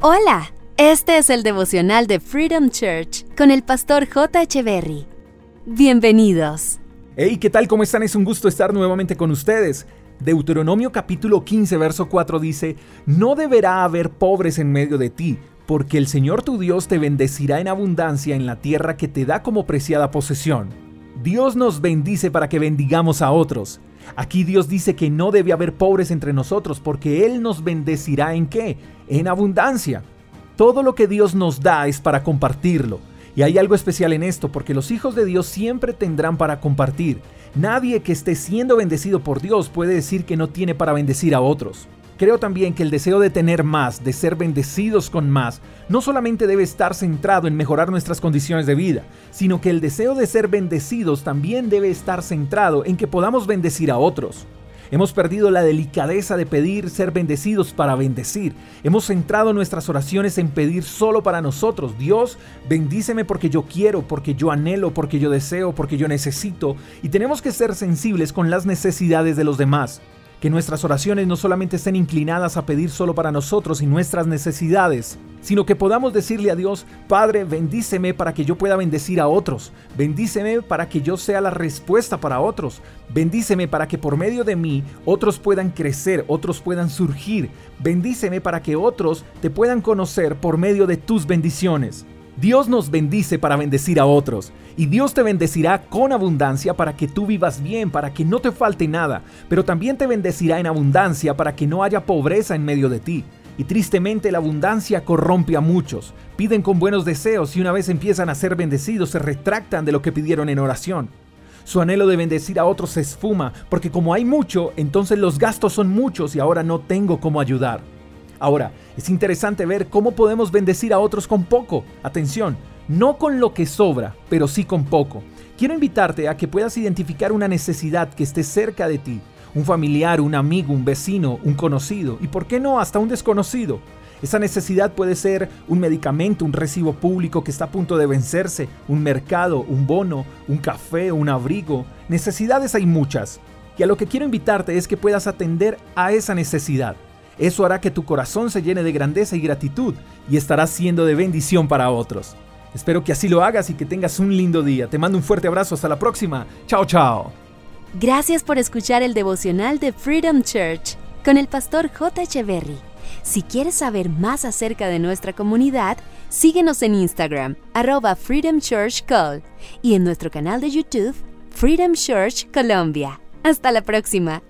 Hola, este es el devocional de Freedom Church con el pastor J. Berry. Bienvenidos. Hey, ¿qué tal? ¿Cómo están? Es un gusto estar nuevamente con ustedes. Deuteronomio capítulo 15, verso 4 dice, No deberá haber pobres en medio de ti, porque el Señor tu Dios te bendecirá en abundancia en la tierra que te da como preciada posesión. Dios nos bendice para que bendigamos a otros. Aquí Dios dice que no debe haber pobres entre nosotros porque Él nos bendecirá en qué? En abundancia. Todo lo que Dios nos da es para compartirlo. Y hay algo especial en esto porque los hijos de Dios siempre tendrán para compartir. Nadie que esté siendo bendecido por Dios puede decir que no tiene para bendecir a otros. Creo también que el deseo de tener más, de ser bendecidos con más, no solamente debe estar centrado en mejorar nuestras condiciones de vida, sino que el deseo de ser bendecidos también debe estar centrado en que podamos bendecir a otros. Hemos perdido la delicadeza de pedir ser bendecidos para bendecir. Hemos centrado nuestras oraciones en pedir solo para nosotros. Dios, bendíceme porque yo quiero, porque yo anhelo, porque yo deseo, porque yo necesito. Y tenemos que ser sensibles con las necesidades de los demás que nuestras oraciones no solamente estén inclinadas a pedir solo para nosotros y nuestras necesidades, sino que podamos decirle a Dios, Padre, bendíceme para que yo pueda bendecir a otros, bendíceme para que yo sea la respuesta para otros, bendíceme para que por medio de mí otros puedan crecer, otros puedan surgir, bendíceme para que otros te puedan conocer por medio de tus bendiciones. Dios nos bendice para bendecir a otros. Y Dios te bendecirá con abundancia para que tú vivas bien, para que no te falte nada. Pero también te bendecirá en abundancia para que no haya pobreza en medio de ti. Y tristemente la abundancia corrompe a muchos. Piden con buenos deseos y una vez empiezan a ser bendecidos se retractan de lo que pidieron en oración. Su anhelo de bendecir a otros se esfuma, porque como hay mucho, entonces los gastos son muchos y ahora no tengo cómo ayudar. Ahora, es interesante ver cómo podemos bendecir a otros con poco. Atención, no con lo que sobra, pero sí con poco. Quiero invitarte a que puedas identificar una necesidad que esté cerca de ti, un familiar, un amigo, un vecino, un conocido y por qué no hasta un desconocido. Esa necesidad puede ser un medicamento, un recibo público que está a punto de vencerse, un mercado, un bono, un café, un abrigo. Necesidades hay muchas. Y a lo que quiero invitarte es que puedas atender a esa necesidad. Eso hará que tu corazón se llene de grandeza y gratitud y estarás siendo de bendición para otros. Espero que así lo hagas y que tengas un lindo día. Te mando un fuerte abrazo. Hasta la próxima. Chao, chao. Gracias por escuchar el devocional de Freedom Church con el pastor J. Echeverry. Si quieres saber más acerca de nuestra comunidad, síguenos en Instagram, arroba Freedom Church Call, y en nuestro canal de YouTube, Freedom Church Colombia. Hasta la próxima.